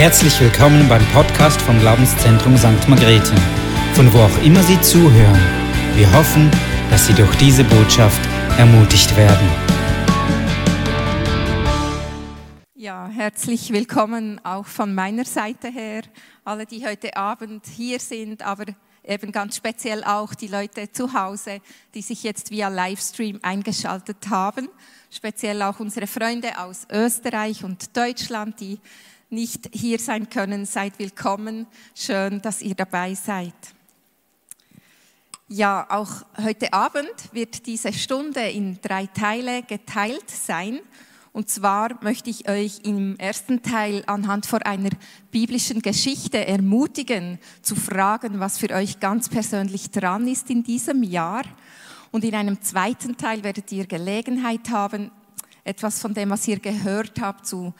Herzlich willkommen beim Podcast vom Glaubenszentrum St. Margrethe, von wo auch immer Sie zuhören. Wir hoffen, dass Sie durch diese Botschaft ermutigt werden. Ja, herzlich willkommen auch von meiner Seite her, alle, die heute Abend hier sind, aber eben ganz speziell auch die Leute zu Hause, die sich jetzt via Livestream eingeschaltet haben. Speziell auch unsere Freunde aus Österreich und Deutschland, die nicht hier sein können. Seid willkommen. Schön, dass ihr dabei seid. Ja, auch heute Abend wird diese Stunde in drei Teile geteilt sein. Und zwar möchte ich euch im ersten Teil anhand von einer biblischen Geschichte ermutigen, zu fragen, was für euch ganz persönlich dran ist in diesem Jahr. Und in einem zweiten Teil werdet ihr Gelegenheit haben, etwas von dem, was ihr gehört habt, zu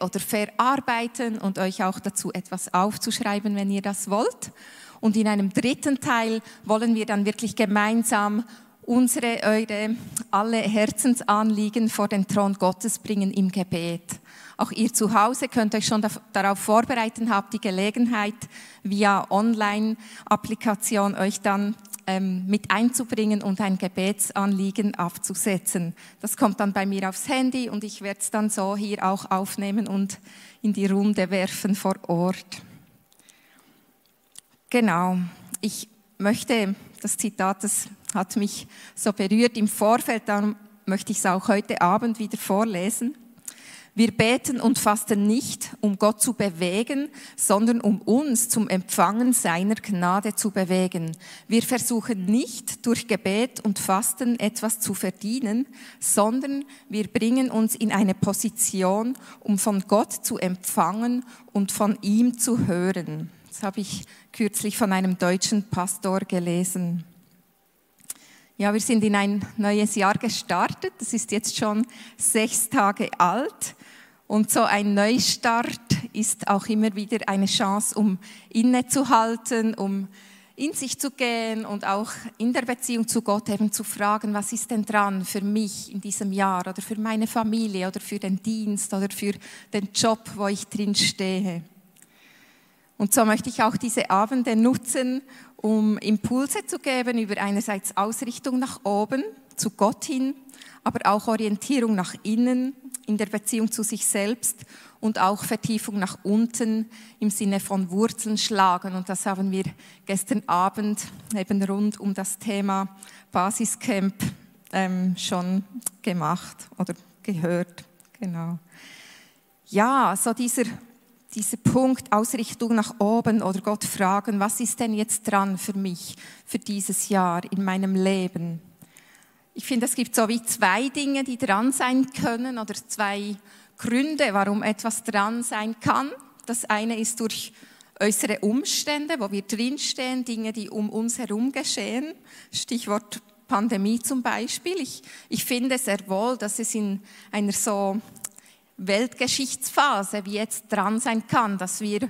oder verarbeiten und euch auch dazu etwas aufzuschreiben, wenn ihr das wollt. Und in einem dritten Teil wollen wir dann wirklich gemeinsam unsere, eure, alle Herzensanliegen vor den Thron Gottes bringen im Gebet. Auch ihr zu Hause könnt euch schon darauf vorbereiten, habt die Gelegenheit, via Online-Applikation euch dann ähm, mit einzubringen und ein Gebetsanliegen abzusetzen. Das kommt dann bei mir aufs Handy und ich werde es dann so hier auch aufnehmen und in die Runde werfen vor Ort. Genau, ich möchte, das Zitat, das hat mich so berührt im Vorfeld, darum möchte ich es auch heute Abend wieder vorlesen. Wir beten und fasten nicht, um Gott zu bewegen, sondern um uns zum Empfangen seiner Gnade zu bewegen. Wir versuchen nicht durch Gebet und Fasten etwas zu verdienen, sondern wir bringen uns in eine Position, um von Gott zu empfangen und von ihm zu hören. Das habe ich kürzlich von einem deutschen Pastor gelesen. Ja, wir sind in ein neues Jahr gestartet. Das ist jetzt schon sechs Tage alt. Und so ein Neustart ist auch immer wieder eine Chance, um innezuhalten, um in sich zu gehen und auch in der Beziehung zu Gott eben zu fragen, was ist denn dran für mich in diesem Jahr oder für meine Familie oder für den Dienst oder für den Job, wo ich drin stehe. Und so möchte ich auch diese Abende nutzen, um Impulse zu geben über einerseits Ausrichtung nach oben, zu Gott hin, aber auch Orientierung nach innen in der Beziehung zu sich selbst und auch Vertiefung nach unten im Sinne von Wurzeln schlagen. Und das haben wir gestern Abend eben rund um das Thema Basiscamp ähm, schon gemacht oder gehört. Genau. Ja, so dieser dieser Punkt Ausrichtung nach oben oder Gott fragen, was ist denn jetzt dran für mich, für dieses Jahr in meinem Leben? Ich finde, es gibt so wie zwei Dinge, die dran sein können oder zwei Gründe, warum etwas dran sein kann. Das eine ist durch äußere Umstände, wo wir drinstehen, Dinge, die um uns herum geschehen. Stichwort Pandemie zum Beispiel. Ich, ich finde sehr wohl, dass es in einer so Weltgeschichtsphase wie jetzt dran sein kann, dass wir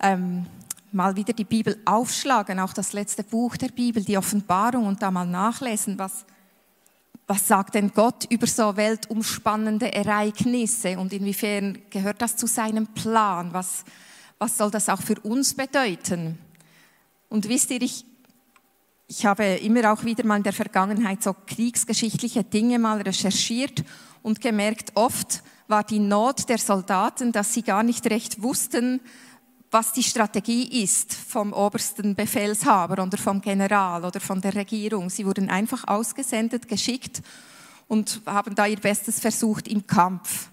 ähm, mal wieder die Bibel aufschlagen, auch das letzte Buch der Bibel, die Offenbarung und da mal nachlesen, was, was sagt denn Gott über so weltumspannende Ereignisse und inwiefern gehört das zu seinem Plan? Was, was soll das auch für uns bedeuten? Und wisst ihr, ich, ich habe immer auch wieder mal in der Vergangenheit so kriegsgeschichtliche Dinge mal recherchiert und gemerkt, oft war die Not der Soldaten, dass sie gar nicht recht wussten, was die Strategie ist vom obersten Befehlshaber oder vom General oder von der Regierung. Sie wurden einfach ausgesendet, geschickt und haben da ihr Bestes versucht im Kampf.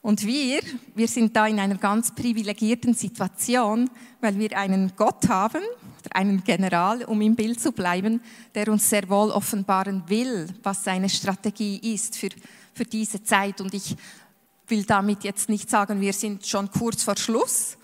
Und wir, wir sind da in einer ganz privilegierten Situation, weil wir einen Gott haben, oder einen General, um im Bild zu bleiben, der uns sehr wohl offenbaren will, was seine Strategie ist für, für diese Zeit. Und ich will damit jetzt nicht sagen, wir sind schon kurz vor Schluss.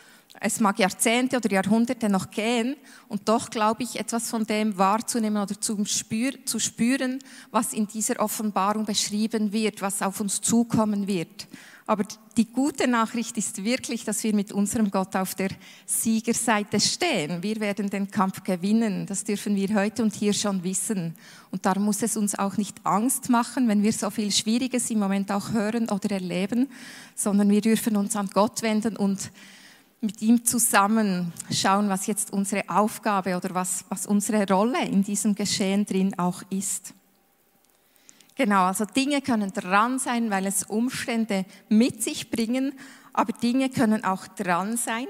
Es mag Jahrzehnte oder Jahrhunderte noch gehen und doch glaube ich, etwas von dem wahrzunehmen oder zu, spür, zu spüren, was in dieser Offenbarung beschrieben wird, was auf uns zukommen wird. Aber die gute Nachricht ist wirklich, dass wir mit unserem Gott auf der Siegerseite stehen. Wir werden den Kampf gewinnen. Das dürfen wir heute und hier schon wissen. Und darum muss es uns auch nicht Angst machen, wenn wir so viel Schwieriges im Moment auch hören oder erleben, sondern wir dürfen uns an Gott wenden und mit ihm zusammen schauen, was jetzt unsere Aufgabe oder was, was unsere Rolle in diesem Geschehen drin auch ist. Genau, also Dinge können dran sein, weil es Umstände mit sich bringen, aber Dinge können auch dran sein,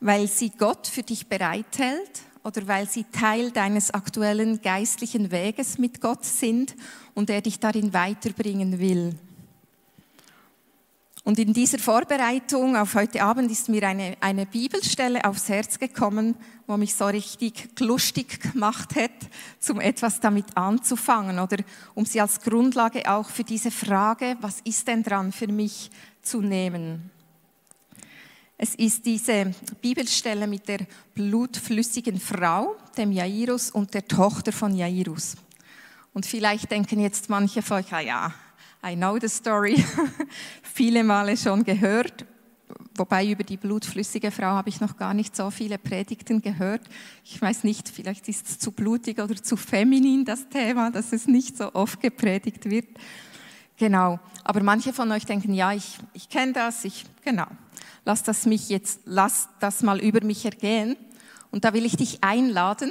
weil sie Gott für dich bereithält oder weil sie Teil deines aktuellen geistlichen Weges mit Gott sind und er dich darin weiterbringen will. Und in dieser Vorbereitung auf heute Abend ist mir eine, eine Bibelstelle aufs Herz gekommen, wo mich so richtig lustig gemacht hat, zum etwas damit anzufangen oder um sie als Grundlage auch für diese Frage, was ist denn dran für mich zu nehmen. Es ist diese Bibelstelle mit der blutflüssigen Frau, dem Jairus und der Tochter von Jairus. Und vielleicht denken jetzt manche von euch, ah ja, I know the story, viele Male schon gehört. Wobei über die blutflüssige Frau habe ich noch gar nicht so viele Predigten gehört. Ich weiß nicht, vielleicht ist es zu blutig oder zu feminin das Thema, dass es nicht so oft gepredigt wird. Genau. Aber manche von euch denken, ja, ich, ich kenne das, ich, genau. Lass das mich jetzt, lass das mal über mich ergehen. Und da will ich dich einladen,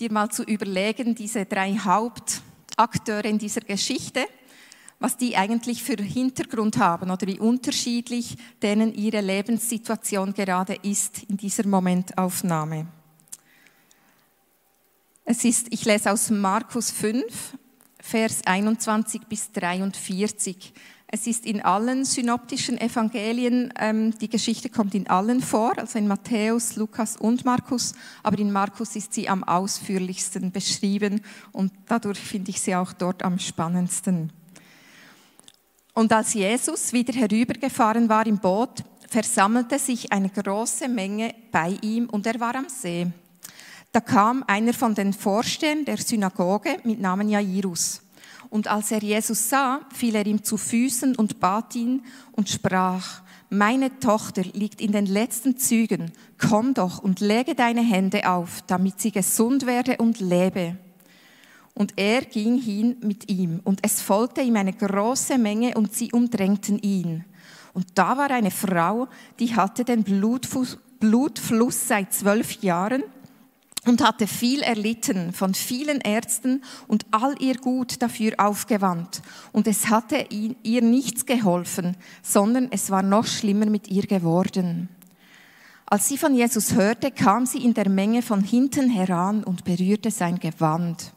dir mal zu überlegen, diese drei Hauptakteure in dieser Geschichte, was die eigentlich für Hintergrund haben oder wie unterschiedlich denen ihre Lebenssituation gerade ist in dieser Momentaufnahme. Es ist, ich lese aus Markus 5, Vers 21 bis 43. Es ist in allen synoptischen Evangelien, ähm, die Geschichte kommt in allen vor, also in Matthäus, Lukas und Markus, aber in Markus ist sie am ausführlichsten beschrieben und dadurch finde ich sie auch dort am spannendsten. Und als Jesus wieder herübergefahren war im Boot, versammelte sich eine große Menge bei ihm und er war am See. Da kam einer von den Vorstehern der Synagoge mit Namen Jairus. Und als er Jesus sah, fiel er ihm zu Füßen und bat ihn und sprach, meine Tochter liegt in den letzten Zügen, komm doch und lege deine Hände auf, damit sie gesund werde und lebe. Und er ging hin mit ihm, und es folgte ihm eine große Menge, und sie umdrängten ihn. Und da war eine Frau, die hatte den Blutfluss, seit zwölf Jahren und hatte viel erlitten von vielen Ärzten und all ihr Gut dafür aufgewandt. Und es hatte ihr nichts geholfen, sondern es war noch schlimmer mit ihr geworden. Als sie von Jesus hörte, kam sie in der Menge von hinten heran und berührte sein Gewand.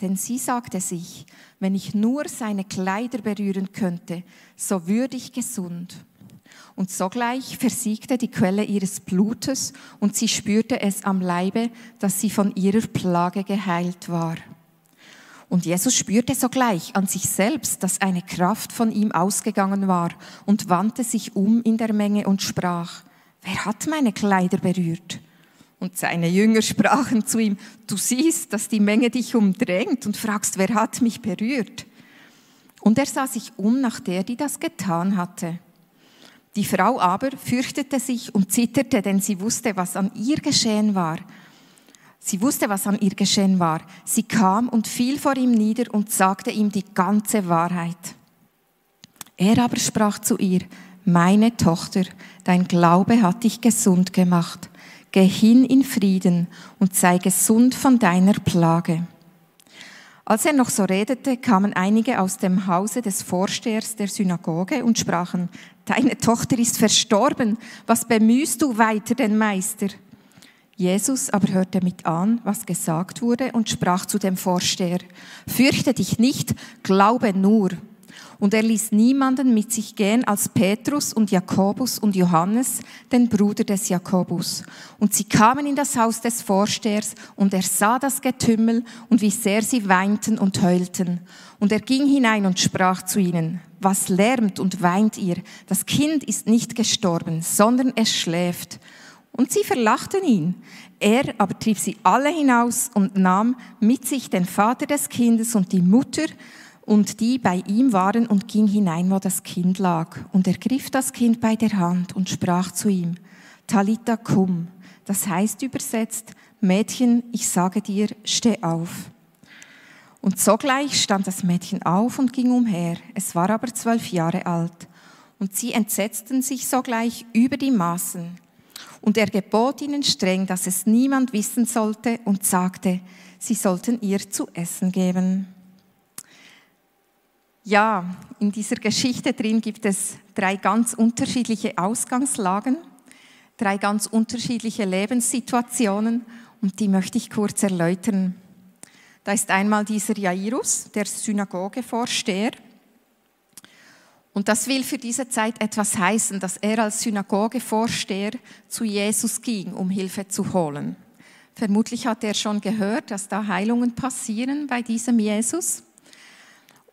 Denn sie sagte sich, wenn ich nur seine Kleider berühren könnte, so würde ich gesund. Und sogleich versiegte die Quelle ihres Blutes und sie spürte es am Leibe, dass sie von ihrer Plage geheilt war. Und Jesus spürte sogleich an sich selbst, dass eine Kraft von ihm ausgegangen war und wandte sich um in der Menge und sprach, wer hat meine Kleider berührt? Und seine Jünger sprachen zu ihm, du siehst, dass die Menge dich umdrängt und fragst, wer hat mich berührt? Und er sah sich um nach der, die das getan hatte. Die Frau aber fürchtete sich und zitterte, denn sie wusste, was an ihr geschehen war. Sie wusste, was an ihr geschehen war. Sie kam und fiel vor ihm nieder und sagte ihm die ganze Wahrheit. Er aber sprach zu ihr, meine Tochter, dein Glaube hat dich gesund gemacht Geh hin in Frieden und sei gesund von deiner Plage. Als er noch so redete, kamen einige aus dem Hause des Vorstehers der Synagoge und sprachen, Deine Tochter ist verstorben, was bemühst du weiter den Meister? Jesus aber hörte mit an, was gesagt wurde, und sprach zu dem Vorsteher, Fürchte dich nicht, glaube nur. Und er ließ niemanden mit sich gehen als Petrus und Jakobus und Johannes, den Bruder des Jakobus. Und sie kamen in das Haus des Vorstehers und er sah das Getümmel und wie sehr sie weinten und heulten. Und er ging hinein und sprach zu ihnen, was lärmt und weint ihr? Das Kind ist nicht gestorben, sondern es schläft. Und sie verlachten ihn. Er aber trieb sie alle hinaus und nahm mit sich den Vater des Kindes und die Mutter und die bei ihm waren und ging hinein, wo das Kind lag. Und er griff das Kind bei der Hand und sprach zu ihm, Talita cum, das heißt übersetzt, Mädchen, ich sage dir, steh auf. Und sogleich stand das Mädchen auf und ging umher. Es war aber zwölf Jahre alt. Und sie entsetzten sich sogleich über die Maßen. Und er gebot ihnen streng, dass es niemand wissen sollte und sagte, sie sollten ihr zu essen geben. Ja, in dieser Geschichte drin gibt es drei ganz unterschiedliche Ausgangslagen, drei ganz unterschiedliche Lebenssituationen und die möchte ich kurz erläutern. Da ist einmal dieser Jairus, der Synagogevorsteher. Und das will für diese Zeit etwas heißen, dass er als Synagogevorsteher zu Jesus ging, um Hilfe zu holen. Vermutlich hat er schon gehört, dass da Heilungen passieren bei diesem Jesus.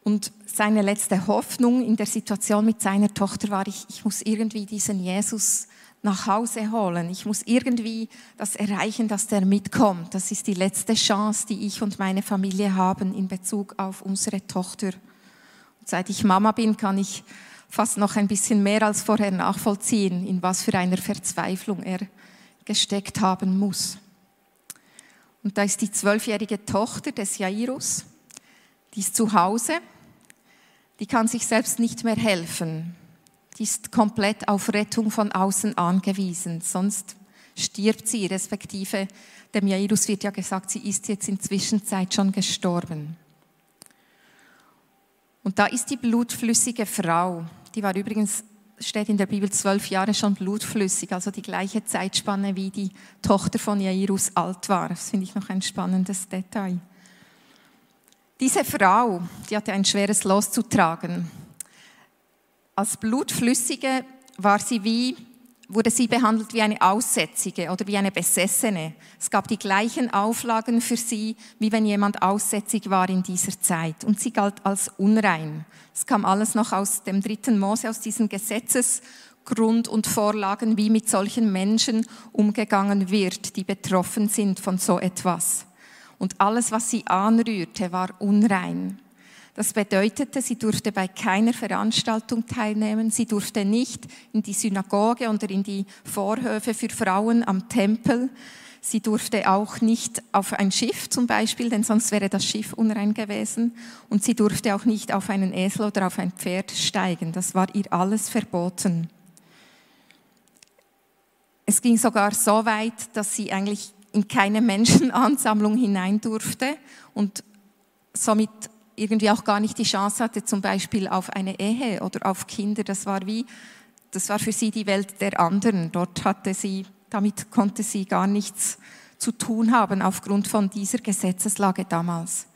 Und seine letzte Hoffnung in der Situation mit seiner Tochter war, ich, ich muss irgendwie diesen Jesus nach Hause holen. Ich muss irgendwie das erreichen, dass der mitkommt. Das ist die letzte Chance, die ich und meine Familie haben in Bezug auf unsere Tochter. Und seit ich Mama bin, kann ich fast noch ein bisschen mehr als vorher nachvollziehen, in was für einer Verzweiflung er gesteckt haben muss. Und da ist die zwölfjährige Tochter des Jairus, die ist zu Hause die kann sich selbst nicht mehr helfen. Die ist komplett auf Rettung von außen angewiesen, sonst stirbt sie, respektive dem Jairus wird ja gesagt, sie ist jetzt in Zwischenzeit schon gestorben. Und da ist die blutflüssige Frau, die war übrigens, steht in der Bibel, zwölf Jahre schon blutflüssig, also die gleiche Zeitspanne wie die Tochter von Jairus alt war. Das finde ich noch ein spannendes Detail. Diese Frau, die hatte ein schweres Los zu tragen. Als Blutflüssige war sie wie, wurde sie behandelt wie eine Aussätzige oder wie eine Besessene. Es gab die gleichen Auflagen für sie, wie wenn jemand aussätzig war in dieser Zeit. Und sie galt als unrein. Es kam alles noch aus dem dritten Mose, aus diesen Gesetzesgrund und Vorlagen, wie mit solchen Menschen umgegangen wird, die betroffen sind von so etwas und alles, was sie anrührte, war unrein. Das bedeutete, sie durfte bei keiner Veranstaltung teilnehmen, sie durfte nicht in die Synagoge oder in die Vorhöfe für Frauen am Tempel, sie durfte auch nicht auf ein Schiff zum Beispiel, denn sonst wäre das Schiff unrein gewesen, und sie durfte auch nicht auf einen Esel oder auf ein Pferd steigen, das war ihr alles verboten. Es ging sogar so weit, dass sie eigentlich in keine Menschenansammlung hinein durfte und somit irgendwie auch gar nicht die Chance hatte, zum Beispiel auf eine Ehe oder auf Kinder. Das war wie, das war für sie die Welt der anderen. Dort hatte sie, damit konnte sie gar nichts zu tun haben aufgrund von dieser Gesetzeslage damals.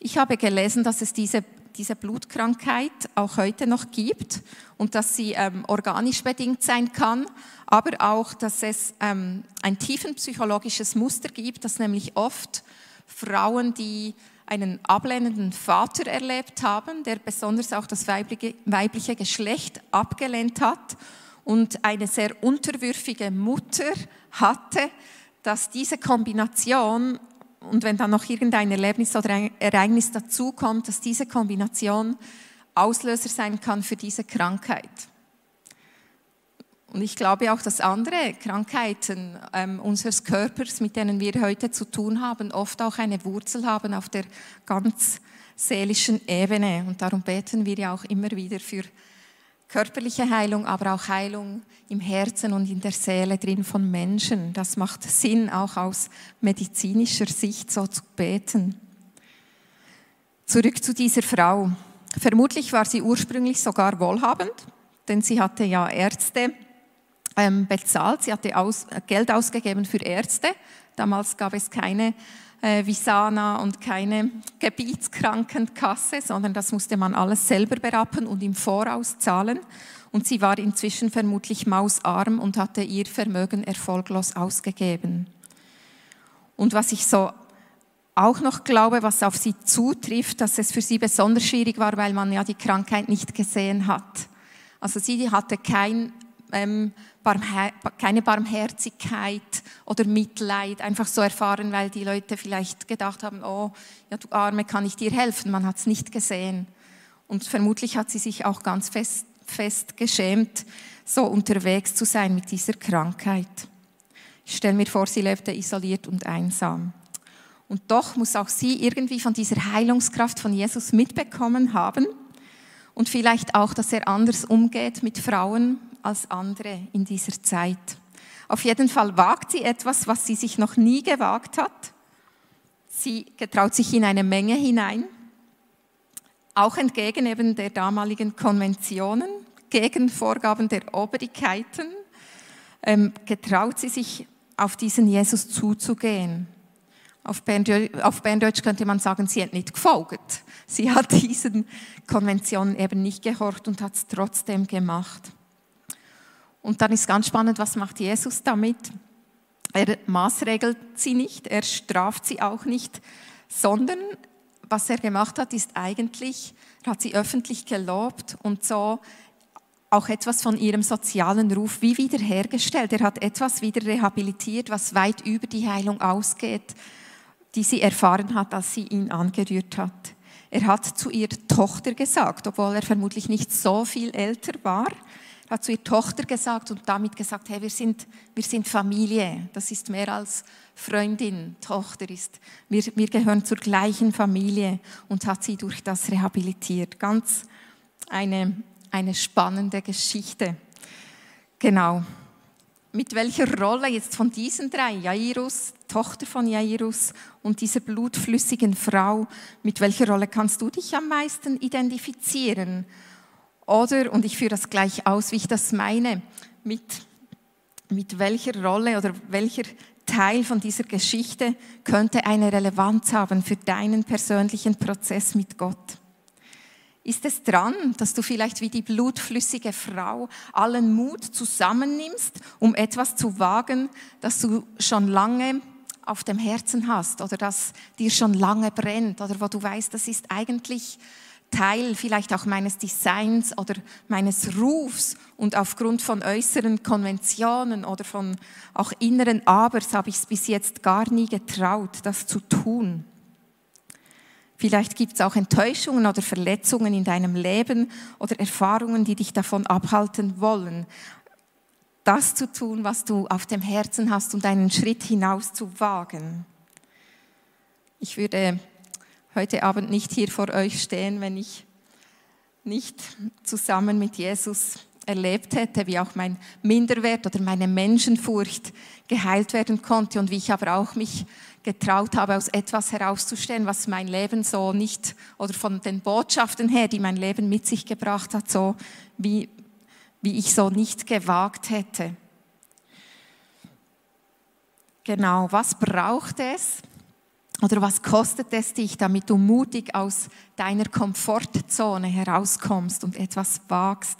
Ich habe gelesen, dass es diese diese Blutkrankheit auch heute noch gibt und dass sie ähm, organisch bedingt sein kann, aber auch, dass es ähm, ein tiefenpsychologisches Muster gibt, dass nämlich oft Frauen, die einen ablehnenden Vater erlebt haben, der besonders auch das weibliche, weibliche Geschlecht abgelehnt hat und eine sehr unterwürfige Mutter hatte, dass diese Kombination und wenn dann noch irgendein Erlebnis oder ein Ereignis dazukommt, dass diese Kombination Auslöser sein kann für diese Krankheit. Und ich glaube auch, dass andere Krankheiten ähm, unseres Körpers, mit denen wir heute zu tun haben, oft auch eine Wurzel haben auf der ganz seelischen Ebene. Und darum beten wir ja auch immer wieder für körperliche Heilung, aber auch Heilung im Herzen und in der Seele drin von Menschen. Das macht Sinn, auch aus medizinischer Sicht so zu beten. Zurück zu dieser Frau. Vermutlich war sie ursprünglich sogar wohlhabend, denn sie hatte ja Ärzte ähm, bezahlt, sie hatte Geld ausgegeben für Ärzte. Damals gab es keine äh, Visana und keine Gebietskrankenkasse, sondern das musste man alles selber berappen und im Voraus zahlen. Und sie war inzwischen vermutlich mausarm und hatte ihr Vermögen erfolglos ausgegeben. Und was ich so auch noch glaube, was auf sie zutrifft, dass es für sie besonders schwierig war, weil man ja die Krankheit nicht gesehen hat. Also sie hatte kein ähm, Barmher keine Barmherzigkeit oder Mitleid einfach so erfahren, weil die Leute vielleicht gedacht haben, oh, ja, du Arme, kann ich dir helfen? Man hat es nicht gesehen. Und vermutlich hat sie sich auch ganz fest, fest geschämt, so unterwegs zu sein mit dieser Krankheit. Ich stelle mir vor, sie lebte isoliert und einsam. Und doch muss auch sie irgendwie von dieser Heilungskraft von Jesus mitbekommen haben und vielleicht auch, dass er anders umgeht mit Frauen als andere in dieser Zeit. Auf jeden Fall wagt sie etwas, was sie sich noch nie gewagt hat. Sie getraut sich in eine Menge hinein, auch entgegen eben der damaligen Konventionen, gegen Vorgaben der Obrigkeiten, ähm, getraut sie sich auf diesen Jesus zuzugehen. Auf Berndeutsch könnte man sagen, sie hat nicht gefolgt. Sie hat diesen Konventionen eben nicht gehorcht und hat es trotzdem gemacht. Und dann ist ganz spannend, was macht Jesus damit? Er maßregelt sie nicht, er straft sie auch nicht, sondern was er gemacht hat, ist eigentlich, er hat sie öffentlich gelobt und so auch etwas von ihrem sozialen Ruf wie wiederhergestellt. Er hat etwas wieder rehabilitiert, was weit über die Heilung ausgeht, die sie erfahren hat, als sie ihn angerührt hat. Er hat zu ihrer Tochter gesagt, obwohl er vermutlich nicht so viel älter war, hat zu ihrer Tochter gesagt und damit gesagt, hey, wir sind, wir sind Familie. Das ist mehr als Freundin, Tochter ist. Wir, wir gehören zur gleichen Familie und hat sie durch das rehabilitiert. Ganz eine eine spannende Geschichte. Genau. Mit welcher Rolle jetzt von diesen drei, Jairus, Tochter von Jairus und dieser blutflüssigen Frau, mit welcher Rolle kannst du dich am meisten identifizieren? Oder, und ich führe das gleich aus, wie ich das meine, mit, mit welcher Rolle oder welcher Teil von dieser Geschichte könnte eine Relevanz haben für deinen persönlichen Prozess mit Gott? Ist es dran, dass du vielleicht wie die blutflüssige Frau allen Mut zusammennimmst, um etwas zu wagen, das du schon lange auf dem Herzen hast oder das dir schon lange brennt oder wo du weißt, das ist eigentlich Teil vielleicht auch meines Designs oder meines Rufs und aufgrund von äußeren Konventionen oder von auch inneren Abers habe ich es bis jetzt gar nie getraut, das zu tun. Vielleicht gibt es auch Enttäuschungen oder Verletzungen in deinem Leben oder Erfahrungen, die dich davon abhalten wollen, das zu tun, was du auf dem Herzen hast und einen Schritt hinaus zu wagen. Ich würde heute Abend nicht hier vor euch stehen, wenn ich nicht zusammen mit Jesus erlebt hätte, wie auch mein Minderwert oder meine Menschenfurcht geheilt werden konnte und wie ich aber auch mich getraut habe, aus etwas herauszustellen, was mein Leben so nicht, oder von den Botschaften her, die mein Leben mit sich gebracht hat, so wie, wie ich so nicht gewagt hätte. Genau, was braucht es oder was kostet es dich, damit du mutig aus deiner Komfortzone herauskommst und etwas wagst,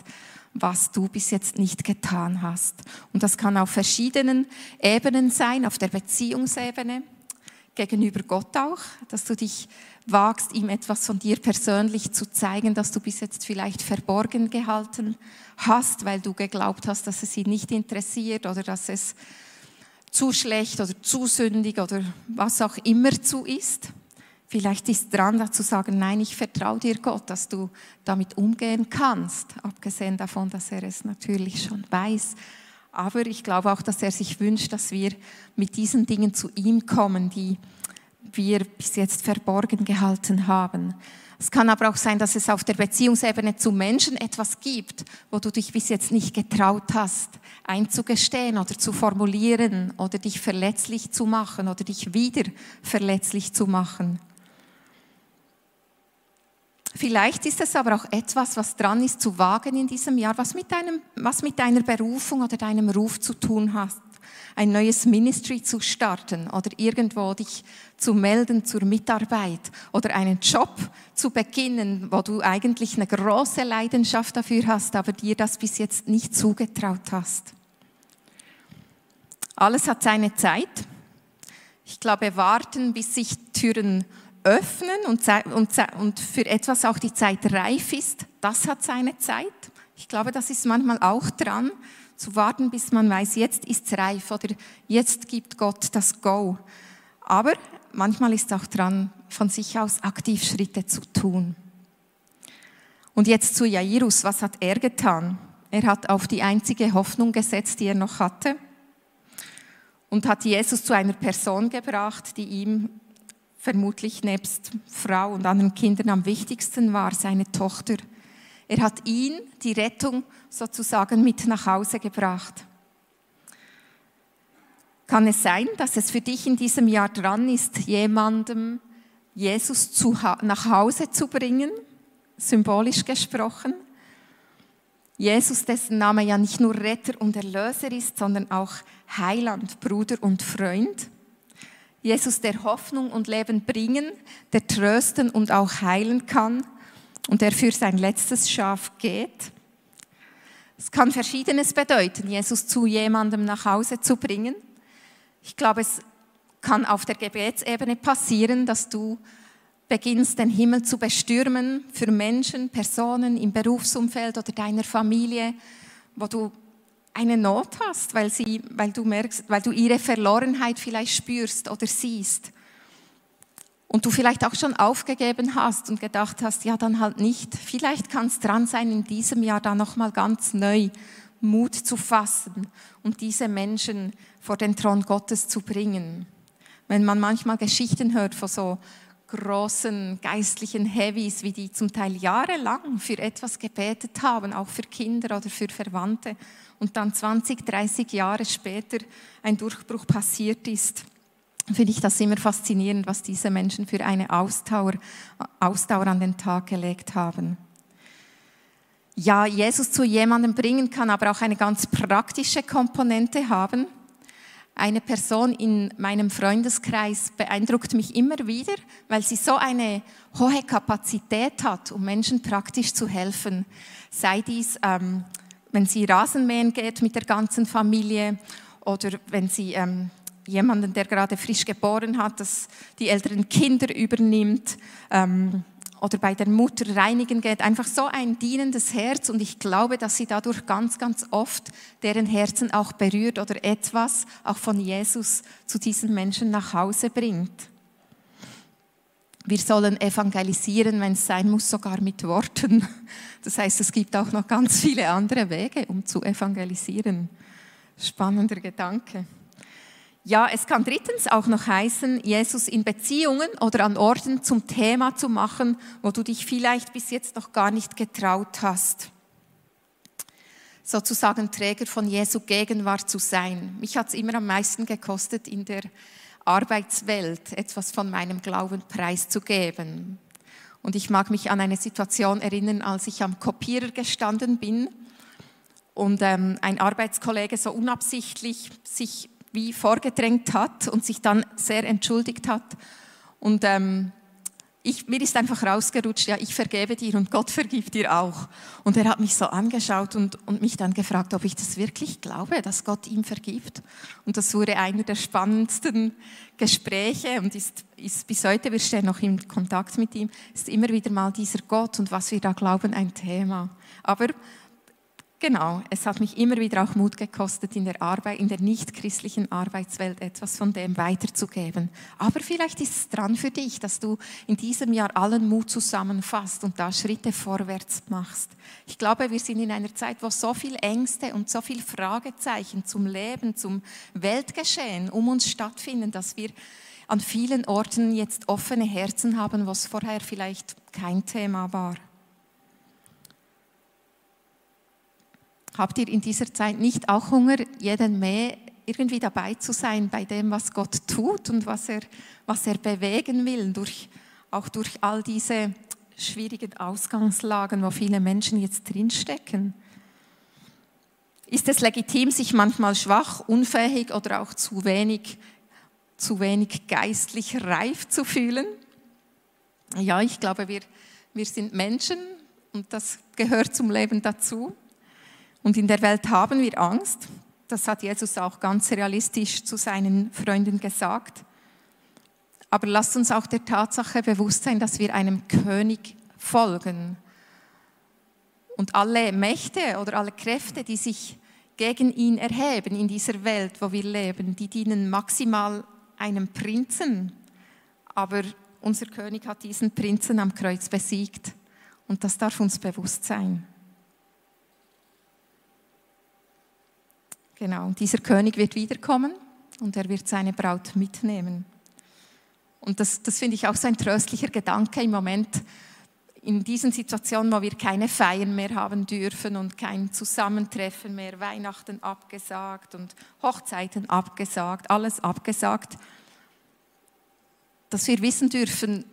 was du bis jetzt nicht getan hast? Und das kann auf verschiedenen Ebenen sein, auf der Beziehungsebene, gegenüber Gott auch, dass du dich wagst, ihm etwas von dir persönlich zu zeigen, das du bis jetzt vielleicht verborgen gehalten hast, weil du geglaubt hast, dass es ihn nicht interessiert oder dass es zu schlecht oder zu sündig oder was auch immer zu ist. Vielleicht ist dran, dazu sagen, nein, ich vertraue dir Gott, dass du damit umgehen kannst, abgesehen davon, dass er es natürlich schon weiß aber ich glaube auch, dass er sich wünscht, dass wir mit diesen Dingen zu ihm kommen, die wir bis jetzt verborgen gehalten haben. Es kann aber auch sein, dass es auf der Beziehungsebene zu Menschen etwas gibt, wo du dich bis jetzt nicht getraut hast, einzugestehen oder zu formulieren oder dich verletzlich zu machen oder dich wieder verletzlich zu machen. Vielleicht ist es aber auch etwas, was dran ist zu wagen in diesem Jahr, was mit, deinem, was mit deiner Berufung oder deinem Ruf zu tun hat. Ein neues Ministry zu starten oder irgendwo dich zu melden zur Mitarbeit oder einen Job zu beginnen, wo du eigentlich eine große Leidenschaft dafür hast, aber dir das bis jetzt nicht zugetraut hast. Alles hat seine Zeit. Ich glaube, warten, bis sich Türen öffnen und, und, und für etwas auch die Zeit reif ist, das hat seine Zeit. Ich glaube, das ist manchmal auch dran, zu warten, bis man weiß, jetzt ist es reif oder jetzt gibt Gott das Go. Aber manchmal ist auch dran, von sich aus aktiv Schritte zu tun. Und jetzt zu Jairus, was hat er getan? Er hat auf die einzige Hoffnung gesetzt, die er noch hatte und hat Jesus zu einer Person gebracht, die ihm vermutlich nebst Frau und anderen Kindern am wichtigsten war, seine Tochter. Er hat ihn, die Rettung sozusagen mit nach Hause gebracht. Kann es sein, dass es für dich in diesem Jahr dran ist, jemandem Jesus zu, nach Hause zu bringen, symbolisch gesprochen? Jesus, dessen Name ja nicht nur Retter und Erlöser ist, sondern auch Heiland, Bruder und Freund. Jesus, der Hoffnung und Leben bringen, der trösten und auch heilen kann und der für sein letztes Schaf geht. Es kann Verschiedenes bedeuten, Jesus zu jemandem nach Hause zu bringen. Ich glaube, es kann auf der Gebetsebene passieren, dass du beginnst, den Himmel zu bestürmen für Menschen, Personen im Berufsumfeld oder deiner Familie, wo du eine Not hast, weil, sie, weil du merkst, weil du ihre Verlorenheit vielleicht spürst oder siehst. Und du vielleicht auch schon aufgegeben hast und gedacht hast, ja, dann halt nicht. Vielleicht kann es dran sein, in diesem Jahr da nochmal ganz neu Mut zu fassen und diese Menschen vor den Thron Gottes zu bringen. Wenn man manchmal Geschichten hört von so großen geistlichen Heavies, wie die zum Teil jahrelang für etwas gebetet haben, auch für Kinder oder für Verwandte, und dann 20, 30 Jahre später ein Durchbruch passiert ist, finde ich das immer faszinierend, was diese Menschen für eine Ausdauer, Ausdauer an den Tag gelegt haben. Ja, Jesus zu jemandem bringen kann aber auch eine ganz praktische Komponente haben. Eine Person in meinem Freundeskreis beeindruckt mich immer wieder, weil sie so eine hohe Kapazität hat, um Menschen praktisch zu helfen. Sei dies, ähm, wenn sie Rasenmähen geht mit der ganzen Familie oder wenn sie ähm, jemanden, der gerade frisch geboren hat, das die älteren Kinder übernimmt. Ähm, oder bei der Mutter reinigen geht, einfach so ein dienendes Herz und ich glaube, dass sie dadurch ganz, ganz oft deren Herzen auch berührt oder etwas auch von Jesus zu diesen Menschen nach Hause bringt. Wir sollen evangelisieren, wenn es sein muss, sogar mit Worten. Das heißt, es gibt auch noch ganz viele andere Wege, um zu evangelisieren. Spannender Gedanke. Ja, es kann drittens auch noch heißen, Jesus in Beziehungen oder an Orten zum Thema zu machen, wo du dich vielleicht bis jetzt noch gar nicht getraut hast. Sozusagen Träger von Jesu Gegenwart zu sein. Mich hat es immer am meisten gekostet, in der Arbeitswelt etwas von meinem Glauben preiszugeben. Und ich mag mich an eine Situation erinnern, als ich am Kopierer gestanden bin und ähm, ein Arbeitskollege so unabsichtlich sich wie vorgedrängt hat und sich dann sehr entschuldigt hat. Und ähm, ich, mir ist einfach rausgerutscht, ja, ich vergebe dir und Gott vergibt dir auch. Und er hat mich so angeschaut und, und mich dann gefragt, ob ich das wirklich glaube, dass Gott ihm vergibt. Und das wurde einer der spannendsten Gespräche und ist, ist bis heute, wir stehen noch in Kontakt mit ihm, ist immer wieder mal dieser Gott und was wir da glauben ein Thema. Aber Genau, es hat mich immer wieder auch Mut gekostet, in der Arbeit, in der nichtchristlichen Arbeitswelt etwas von dem weiterzugeben. Aber vielleicht ist es dran für dich, dass du in diesem Jahr allen Mut zusammenfasst und da Schritte vorwärts machst. Ich glaube, wir sind in einer Zeit, wo so viel Ängste und so viel Fragezeichen zum Leben, zum Weltgeschehen um uns stattfinden, dass wir an vielen Orten jetzt offene Herzen haben, was vorher vielleicht kein Thema war. Habt ihr in dieser Zeit nicht auch Hunger, jeden mehr irgendwie dabei zu sein bei dem, was Gott tut und was er, was er bewegen will, durch, auch durch all diese schwierigen Ausgangslagen, wo viele Menschen jetzt drinstecken? Ist es legitim, sich manchmal schwach, unfähig oder auch zu wenig, zu wenig geistlich reif zu fühlen? Ja, ich glaube, wir, wir sind Menschen und das gehört zum Leben dazu. Und in der Welt haben wir Angst. Das hat Jesus auch ganz realistisch zu seinen Freunden gesagt. Aber lasst uns auch der Tatsache bewusst sein, dass wir einem König folgen. Und alle Mächte oder alle Kräfte, die sich gegen ihn erheben in dieser Welt, wo wir leben, die dienen maximal einem Prinzen. Aber unser König hat diesen Prinzen am Kreuz besiegt. Und das darf uns bewusst sein. Genau, dieser König wird wiederkommen und er wird seine Braut mitnehmen. Und das, das finde ich auch so ein tröstlicher Gedanke im Moment. in diesen Situationen, wo wir keine Feiern mehr haben dürfen und kein Zusammentreffen mehr, Weihnachten abgesagt und Hochzeiten abgesagt, alles abgesagt, dass wir wissen dürfen,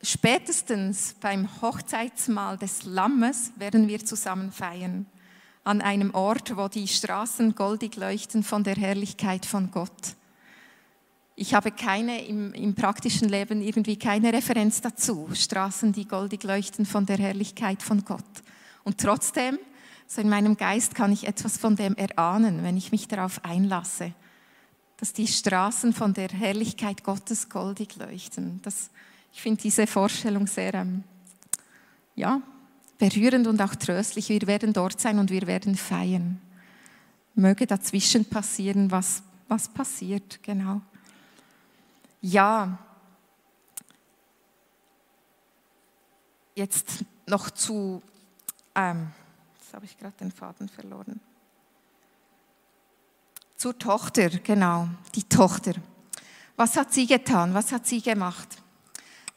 spätestens beim Hochzeitsmahl des Lammes werden wir zusammen feiern. An einem Ort, wo die Straßen goldig leuchten von der Herrlichkeit von Gott. Ich habe keine im, im, praktischen Leben irgendwie keine Referenz dazu. Straßen, die goldig leuchten von der Herrlichkeit von Gott. Und trotzdem, so in meinem Geist kann ich etwas von dem erahnen, wenn ich mich darauf einlasse, dass die Straßen von der Herrlichkeit Gottes goldig leuchten. Das, ich finde diese Vorstellung sehr ähm, ja, berührend und auch tröstlich. Wir werden dort sein und wir werden feiern. Möge dazwischen passieren, was, was passiert, genau. Ja, jetzt noch zu, ähm, jetzt habe ich gerade den Faden verloren. Zur Tochter, genau, die Tochter. Was hat sie getan? Was hat sie gemacht?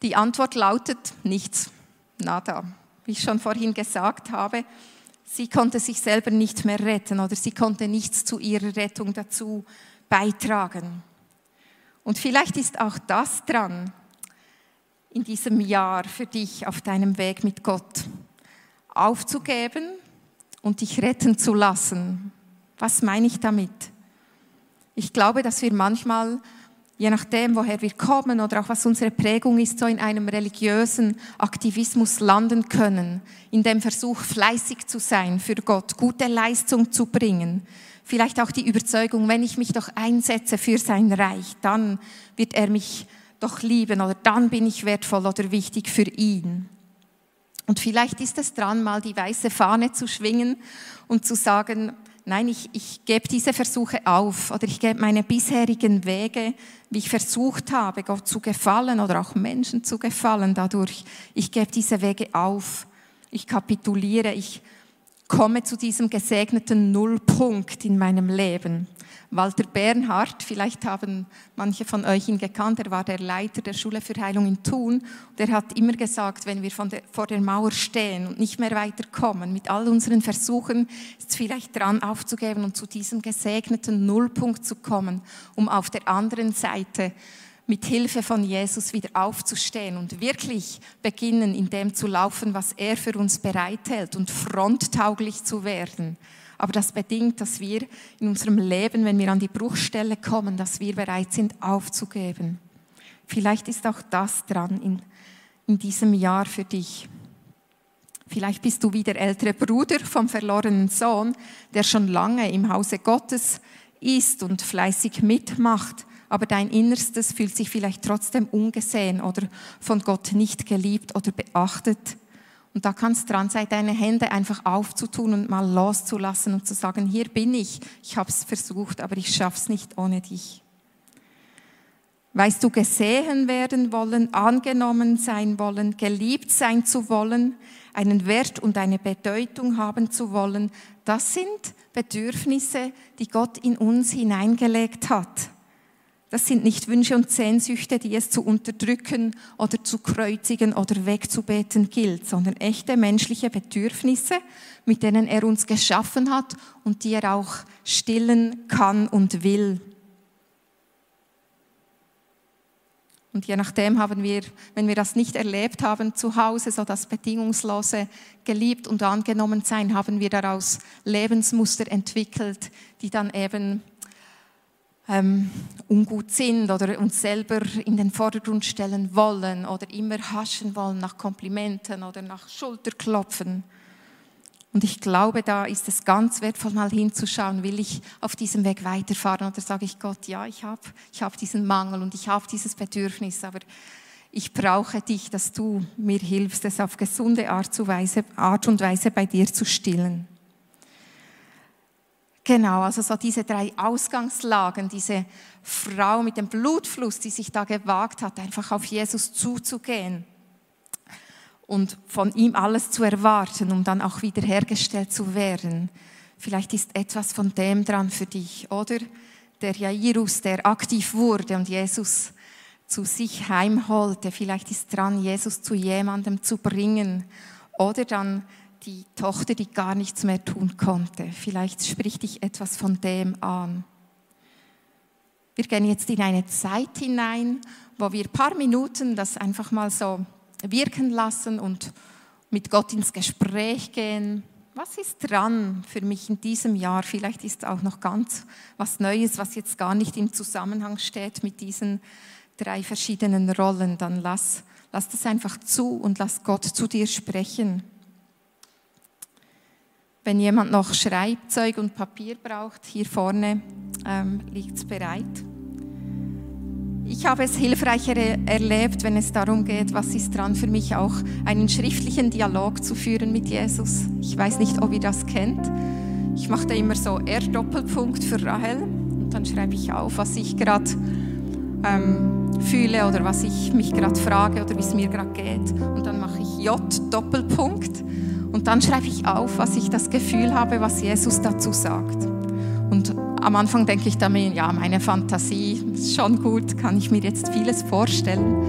Die Antwort lautet nichts, nada. Wie ich schon vorhin gesagt habe, sie konnte sich selber nicht mehr retten oder sie konnte nichts zu ihrer Rettung dazu beitragen. Und vielleicht ist auch das dran in diesem Jahr für dich auf deinem Weg mit Gott. Aufzugeben und dich retten zu lassen. Was meine ich damit? Ich glaube, dass wir manchmal, je nachdem, woher wir kommen oder auch was unsere Prägung ist, so in einem religiösen Aktivismus landen können, in dem Versuch, fleißig zu sein für Gott, gute Leistung zu bringen, vielleicht auch die Überzeugung, wenn ich mich doch einsetze für sein Reich, dann wird er mich doch lieben oder dann bin ich wertvoll oder wichtig für ihn. Und vielleicht ist es dran, mal die weiße Fahne zu schwingen und zu sagen, nein, ich, ich gebe diese Versuche auf oder ich gebe meine bisherigen Wege, wie ich versucht habe, Gott zu gefallen oder auch Menschen zu gefallen dadurch. Ich gebe diese Wege auf. Ich kapituliere, ich komme zu diesem gesegneten Nullpunkt in meinem Leben. Walter Bernhard, vielleicht haben manche von euch ihn gekannt, er war der Leiter der Schule für Heilung in Thun. Der hat immer gesagt, wenn wir der, vor der Mauer stehen und nicht mehr weiterkommen, mit all unseren Versuchen, ist es vielleicht dran aufzugeben und zu diesem gesegneten Nullpunkt zu kommen, um auf der anderen Seite mit Hilfe von Jesus wieder aufzustehen und wirklich beginnen, in dem zu laufen, was er für uns bereithält und fronttauglich zu werden. Aber das bedingt, dass wir in unserem Leben, wenn wir an die Bruchstelle kommen, dass wir bereit sind aufzugeben. Vielleicht ist auch das dran in, in diesem Jahr für dich. Vielleicht bist du wie der ältere Bruder vom verlorenen Sohn, der schon lange im Hause Gottes ist und fleißig mitmacht aber dein Innerstes fühlt sich vielleicht trotzdem ungesehen oder von Gott nicht geliebt oder beachtet. Und da kann es dran sein, deine Hände einfach aufzutun und mal loszulassen und zu sagen, hier bin ich, ich habe es versucht, aber ich schaff's nicht ohne dich. Weißt du, gesehen werden wollen, angenommen sein wollen, geliebt sein zu wollen, einen Wert und eine Bedeutung haben zu wollen, das sind Bedürfnisse, die Gott in uns hineingelegt hat. Das sind nicht Wünsche und Sehnsüchte, die es zu unterdrücken oder zu kreuzigen oder wegzubeten gilt, sondern echte menschliche Bedürfnisse, mit denen er uns geschaffen hat und die er auch stillen kann und will. Und je nachdem haben wir, wenn wir das nicht erlebt haben zu Hause, so das bedingungslose geliebt und angenommen sein, haben wir daraus Lebensmuster entwickelt, die dann eben ähm, ungut sind oder uns selber in den Vordergrund stellen wollen oder immer haschen wollen nach Komplimenten oder nach Schulterklopfen. Und ich glaube, da ist es ganz wertvoll, mal hinzuschauen, will ich auf diesem Weg weiterfahren oder sage ich Gott, ja, ich habe ich hab diesen Mangel und ich habe dieses Bedürfnis, aber ich brauche dich, dass du mir hilfst, es auf gesunde Art, Art und Weise bei dir zu stillen. Genau, also so diese drei Ausgangslagen, diese Frau mit dem Blutfluss, die sich da gewagt hat, einfach auf Jesus zuzugehen und von ihm alles zu erwarten, um dann auch wiederhergestellt zu werden. Vielleicht ist etwas von dem dran für dich, oder? Der Jairus, der aktiv wurde und Jesus zu sich heimholte. Vielleicht ist dran, Jesus zu jemandem zu bringen. Oder dann die Tochter, die gar nichts mehr tun konnte. Vielleicht spricht dich etwas von dem an. Wir gehen jetzt in eine Zeit hinein, wo wir ein paar Minuten das einfach mal so wirken lassen und mit Gott ins Gespräch gehen. Was ist dran für mich in diesem Jahr? Vielleicht ist auch noch ganz was Neues, was jetzt gar nicht im Zusammenhang steht mit diesen drei verschiedenen Rollen. Dann lass, lass das einfach zu und lass Gott zu dir sprechen. Wenn jemand noch Schreibzeug und Papier braucht, hier vorne ähm, liegt es bereit. Ich habe es hilfreicher erlebt, wenn es darum geht, was ist dran für mich auch, einen schriftlichen Dialog zu führen mit Jesus. Ich weiß nicht, ob ihr das kennt. Ich mache da immer so R-Doppelpunkt für Rahel und dann schreibe ich auf, was ich gerade ähm, fühle oder was ich mich gerade frage oder wie es mir gerade geht. Und dann mache ich J-Doppelpunkt und dann schreibe ich auf, was ich das Gefühl habe, was Jesus dazu sagt. Und am Anfang denke ich damit, ja, meine Fantasie ist schon gut, kann ich mir jetzt vieles vorstellen.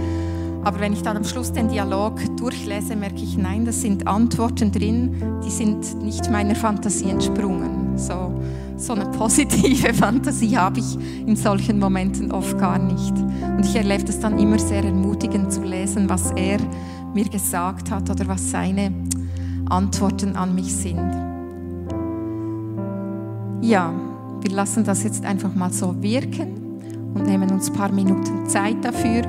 Aber wenn ich dann am Schluss den Dialog durchlese, merke ich, nein, das sind Antworten drin, die sind nicht meiner Fantasie entsprungen. So, so eine positive Fantasie habe ich in solchen Momenten oft gar nicht. Und ich erlebe es dann immer sehr ermutigend zu lesen, was er mir gesagt hat oder was seine Antworten an mich sind. Ja, wir lassen das jetzt einfach mal so wirken und nehmen uns ein paar Minuten Zeit dafür.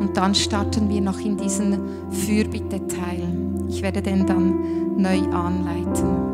Und dann starten wir noch in diesen Fürbitte-Teil. Ich werde den dann neu anleiten.